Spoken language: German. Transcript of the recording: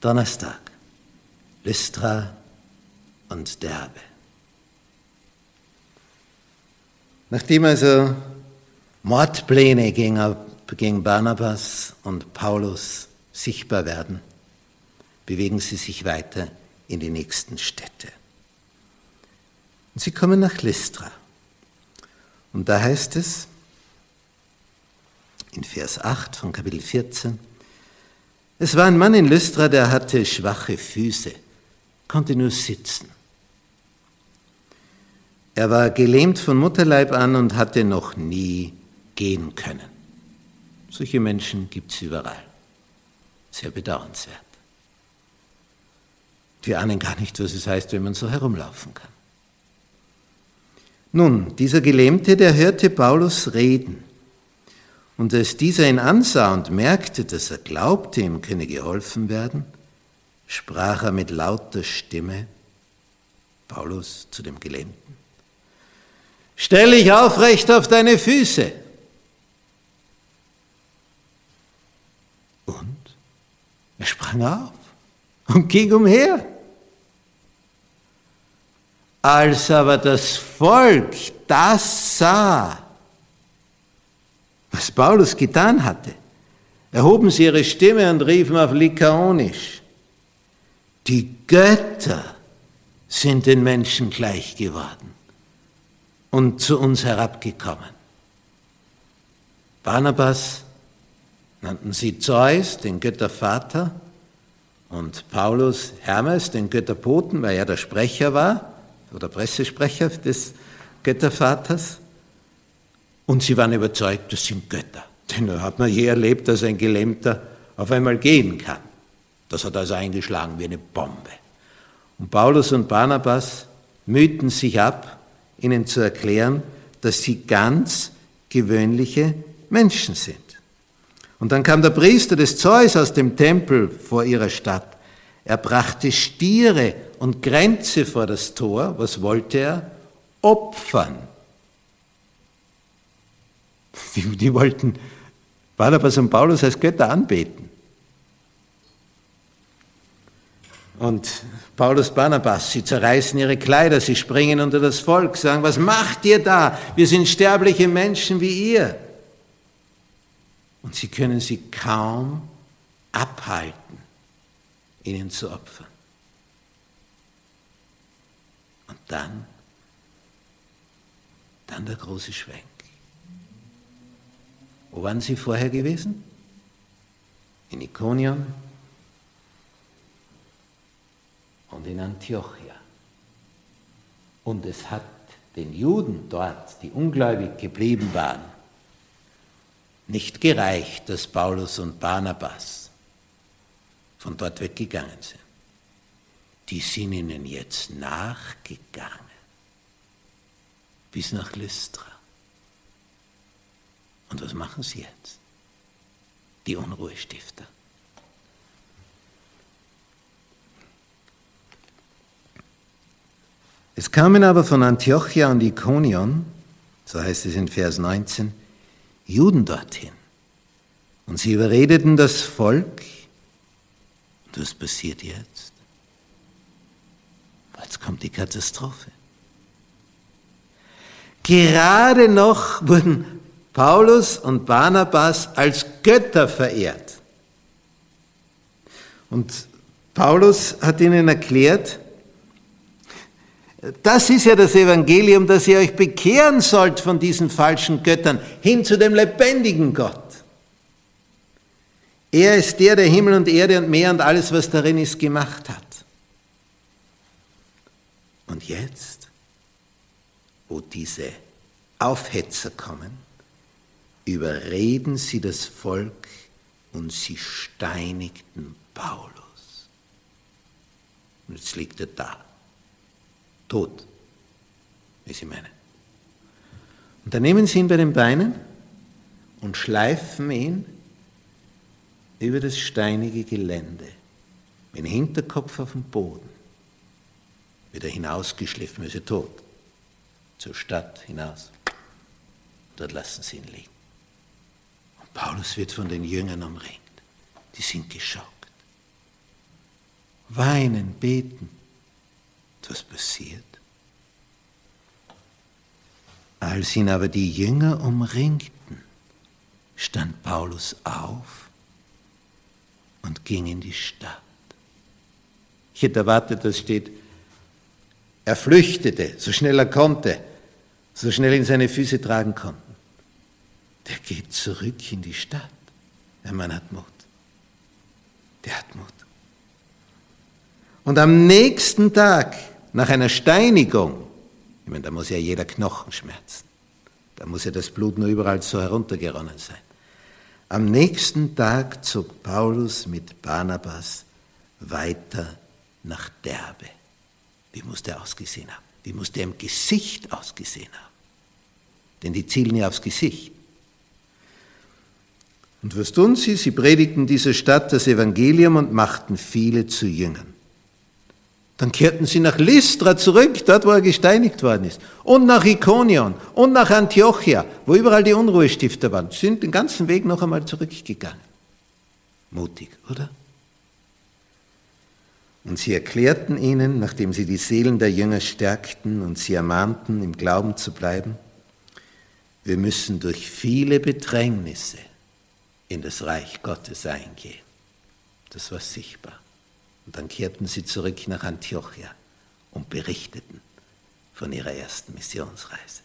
Donnerstag, Lystra und Derbe. Nachdem also Mordpläne gegen, Barnabas und Paulus sichtbar werden, bewegen sie sich weiter in die nächsten Städte. Und sie kommen nach Lystra. Und da heißt es in Vers 8 von Kapitel 14, es war ein Mann in Lystra, der hatte schwache Füße, konnte nur sitzen. Er war gelähmt von Mutterleib an und hatte noch nie gehen können. Solche Menschen gibt es überall. Sehr bedauernswert. Wir ahnen gar nicht, was es heißt, wenn man so herumlaufen kann. Nun, dieser Gelähmte, der hörte Paulus reden. Und als dieser ihn ansah und merkte, dass er glaubte, ihm könne geholfen werden, sprach er mit lauter Stimme, Paulus zu dem Gelähmten, Stell dich aufrecht auf deine Füße. Und er sprang auf und ging umher. Als aber das Volk das sah, was Paulus getan hatte, erhoben sie ihre Stimme und riefen auf Lykaonisch, die Götter sind den Menschen gleich geworden und zu uns herabgekommen. Barnabas nannten sie Zeus, den Göttervater, und Paulus Hermes, den Götterboten, weil er der Sprecher war, oder Pressesprecher des Göttervaters. Und sie waren überzeugt, das sind Götter. Denn da hat man je erlebt, dass ein Gelähmter auf einmal gehen kann. Das hat also eingeschlagen wie eine Bombe. Und Paulus und Barnabas mühten sich ab, ihnen zu erklären, dass sie ganz gewöhnliche Menschen sind. Und dann kam der Priester des Zeus aus dem Tempel vor ihrer Stadt. Er brachte Stiere und Grenze vor das Tor. Was wollte er? Opfern. Die, die wollten Barnabas und Paulus als Götter anbeten. Und Paulus Barnabas, sie zerreißen ihre Kleider, sie springen unter das Volk, sagen, was macht ihr da? Wir sind sterbliche Menschen wie ihr. Und sie können sie kaum abhalten, ihnen zu opfern. Und dann, dann der große Schwenk. Wo waren sie vorher gewesen? In Ikonion, und in Antiochia. Und es hat den Juden dort, die ungläubig geblieben waren, nicht gereicht, dass Paulus und Barnabas von dort weggegangen sind. Die sind ihnen jetzt nachgegangen bis nach Lystra. Und was machen sie jetzt? Die Unruhestifter. Es kamen aber von Antiochia und Ikonion, so heißt es in Vers 19, Juden dorthin. Und sie überredeten das Volk. Und was passiert jetzt? Jetzt kommt die Katastrophe. Gerade noch wurden Paulus und Barnabas als Götter verehrt. Und Paulus hat ihnen erklärt, das ist ja das Evangelium, dass ihr euch bekehren sollt von diesen falschen Göttern hin zu dem lebendigen Gott. Er ist der, der Himmel und Erde und Meer und alles, was darin ist, gemacht hat. Und jetzt, wo diese Aufhetzer kommen, überreden sie das Volk und sie steinigten Paulus. Und jetzt liegt er da tot, wie sie meinen. Und dann nehmen sie ihn bei den Beinen und schleifen ihn über das steinige Gelände, mit dem Hinterkopf auf dem Boden, wieder hinausgeschliffen, ist er tot, zur Stadt hinaus. Dort lassen sie ihn liegen. Paulus wird von den Jüngern umringt. Die sind geschockt. weinen, beten. Was passiert? Als ihn aber die Jünger umringten, stand Paulus auf und ging in die Stadt. Ich hätte erwartet, dass steht, er flüchtete, so schnell er konnte, so schnell ihn seine Füße tragen konnten. Der geht zurück in die Stadt. Der Mann hat Mut. Der hat Mut. Und am nächsten Tag, nach einer Steinigung, ich meine, da muss ja jeder Knochen schmerzen, da muss ja das Blut nur überall so heruntergeronnen sein. Am nächsten Tag zog Paulus mit Barnabas weiter nach Derbe. Wie muss der ausgesehen haben? Wie muss der im Gesicht ausgesehen haben? Denn die zielen ja aufs Gesicht. Und was tun sie? Sie predigten dieser Stadt das Evangelium und machten viele zu Jüngern. Dann kehrten sie nach Lystra zurück, dort wo er gesteinigt worden ist. Und nach Ikonion und nach Antiochia, wo überall die Unruhestifter waren. Sind den ganzen Weg noch einmal zurückgegangen. Mutig, oder? Und sie erklärten ihnen, nachdem sie die Seelen der Jünger stärkten und sie ermahnten, im Glauben zu bleiben, wir müssen durch viele Bedrängnisse in das Reich Gottes eingehen. Das war sichtbar. Und dann kehrten sie zurück nach Antiochia und berichteten von ihrer ersten Missionsreise.